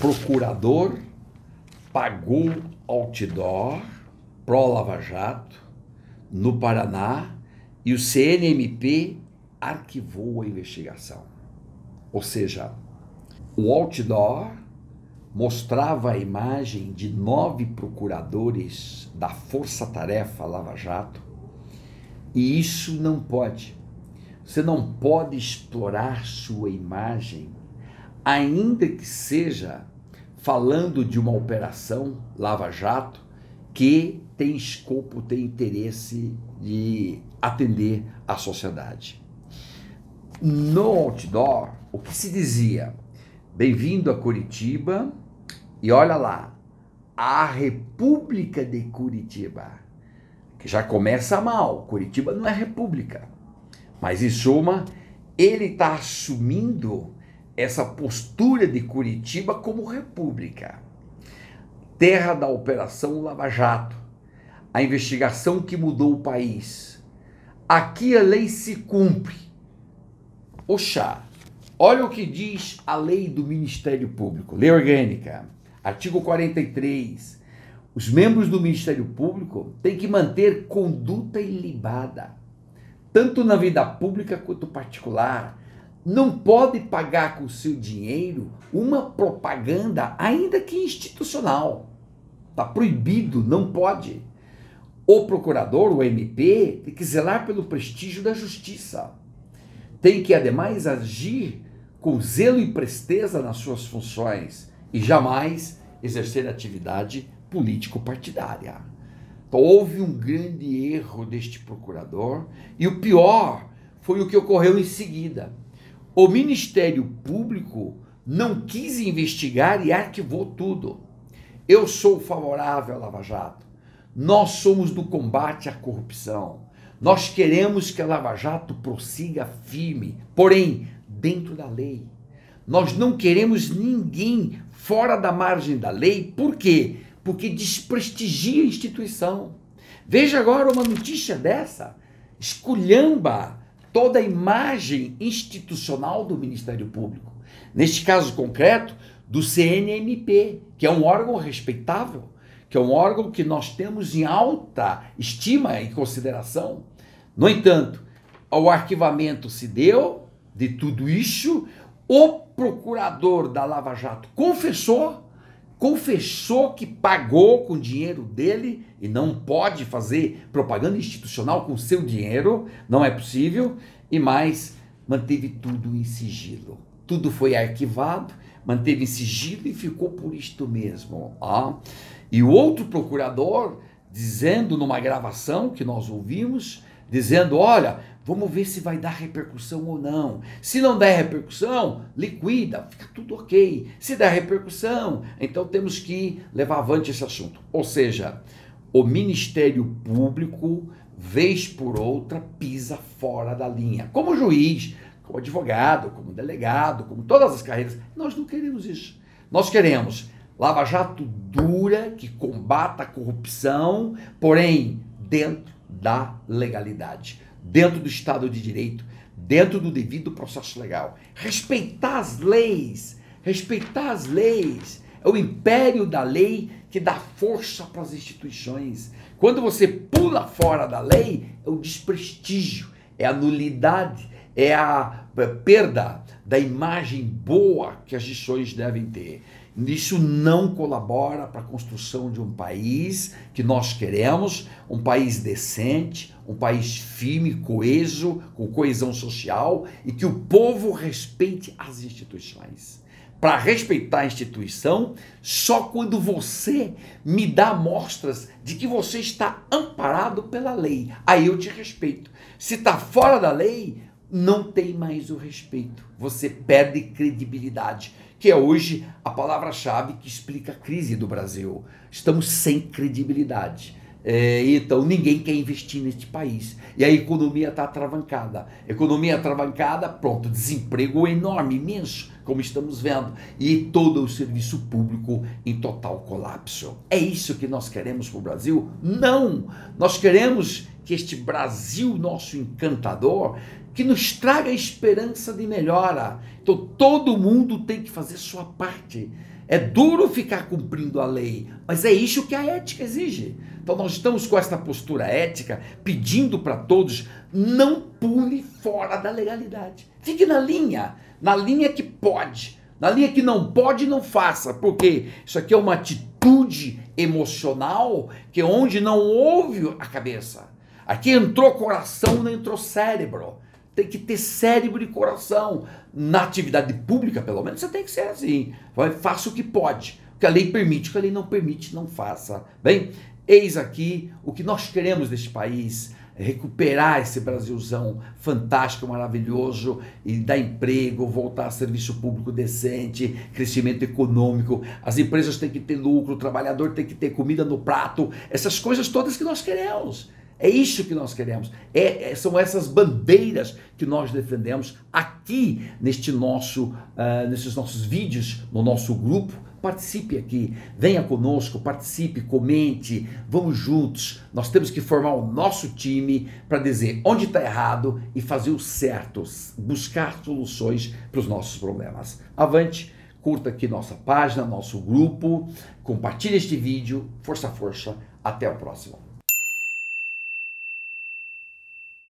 procurador pagou outdoor pró-Lava Jato no Paraná e o CNMP arquivou a investigação. Ou seja, o outdoor mostrava a imagem de nove procuradores da Força Tarefa Lava Jato e isso não pode. Você não pode explorar sua imagem, ainda que seja falando de uma operação Lava Jato que tem escopo, tem interesse de atender a sociedade. No outdoor, o que se dizia? Bem-vindo a Curitiba e olha lá, a República de Curitiba, que já começa mal. Curitiba não é república. Mas em suma, ele está assumindo essa postura de Curitiba como república. Terra da Operação Lava Jato, a investigação que mudou o país. Aqui a lei se cumpre. Oxá, olha o que diz a lei do Ministério Público, lei orgânica, artigo 43. Os membros do Ministério Público têm que manter conduta ilibada, tanto na vida pública quanto particular. Não pode pagar com seu dinheiro uma propaganda, ainda que institucional. Está proibido, não pode. O procurador, o MP, tem que zelar pelo prestígio da justiça. Tem que, ademais, agir com zelo e presteza nas suas funções e jamais exercer atividade político-partidária. Então, houve um grande erro deste procurador e o pior foi o que ocorreu em seguida. O Ministério Público não quis investigar e arquivou tudo. Eu sou favorável à Lava Jato. Nós somos do combate à corrupção. Nós queremos que a Lava Jato prossiga firme, porém, dentro da lei. Nós não queremos ninguém fora da margem da lei, por quê? Porque desprestigia a instituição. Veja agora uma notícia dessa, esculhamba toda a imagem institucional do Ministério Público. Neste caso concreto, do CNMP, que é um órgão respeitável, que é um órgão que nós temos em alta estima e consideração. No entanto, o arquivamento se deu de tudo isso, o procurador da Lava Jato confessou, confessou que pagou com dinheiro dele e não pode fazer propaganda institucional com seu dinheiro, não é possível, e mais manteve tudo em sigilo. Tudo foi arquivado, manteve em sigilo e ficou por isto mesmo. Ah. E o outro procurador, dizendo numa gravação que nós ouvimos, dizendo: olha, vamos ver se vai dar repercussão ou não. Se não der repercussão, liquida, fica tudo ok. Se der repercussão, então temos que levar avante esse assunto. Ou seja, o Ministério Público, vez por outra, pisa fora da linha. Como juiz, como advogado, como delegado, como todas as carreiras, nós não queremos isso. Nós queremos Lava Jato dura, que combata a corrupção, porém dentro da legalidade, dentro do Estado de Direito, dentro do devido processo legal. Respeitar as leis, respeitar as leis. É o império da lei que dá força para as instituições. Quando você pula fora da lei, é o desprestígio, é a nulidade, é a perda da imagem boa que as instituições devem ter. Isso não colabora para a construção de um país que nós queremos, um país decente, um país firme, coeso, com coesão social e que o povo respeite as instituições. Para respeitar a instituição, só quando você me dá mostras de que você está amparado pela lei, aí eu te respeito. Se está fora da lei, não tem mais o respeito. Você perde credibilidade que é hoje a palavra-chave que explica a crise do Brasil. Estamos sem credibilidade. É, então ninguém quer investir neste país. E a economia está atravancada. Economia atravancada, pronto, desemprego enorme, imenso, como estamos vendo. E todo o serviço público em total colapso. É isso que nós queremos para o Brasil? Não! Nós queremos que este Brasil, nosso encantador, que nos traga esperança de melhora. Então todo mundo tem que fazer sua parte. É duro ficar cumprindo a lei, mas é isso que a ética exige. Então nós estamos com esta postura ética pedindo para todos não pule fora da legalidade. Fique na linha, na linha que pode. Na linha que não pode, não faça, porque isso aqui é uma atitude emocional que é onde não houve a cabeça. Aqui entrou coração, não entrou cérebro. Tem que ter cérebro e coração. Na atividade pública, pelo menos, você tem que ser assim. Faça o que pode. O que a lei permite, o que a lei não permite, não faça. Bem, eis aqui o que nós queremos deste país recuperar esse Brasilzão fantástico, maravilhoso e dar emprego, voltar a serviço público decente, crescimento econômico. As empresas têm que ter lucro, o trabalhador tem que ter comida no prato, essas coisas todas que nós queremos. É isso que nós queremos. É, é, são essas bandeiras que nós defendemos aqui neste nosso, uh, nesses nossos vídeos, no nosso grupo. Participe aqui, venha conosco, participe, comente, vamos juntos. Nós temos que formar o nosso time para dizer onde está errado e fazer o certo, buscar soluções para os nossos problemas. Avante, curta aqui nossa página, nosso grupo, compartilhe este vídeo. Força, força, até o próximo.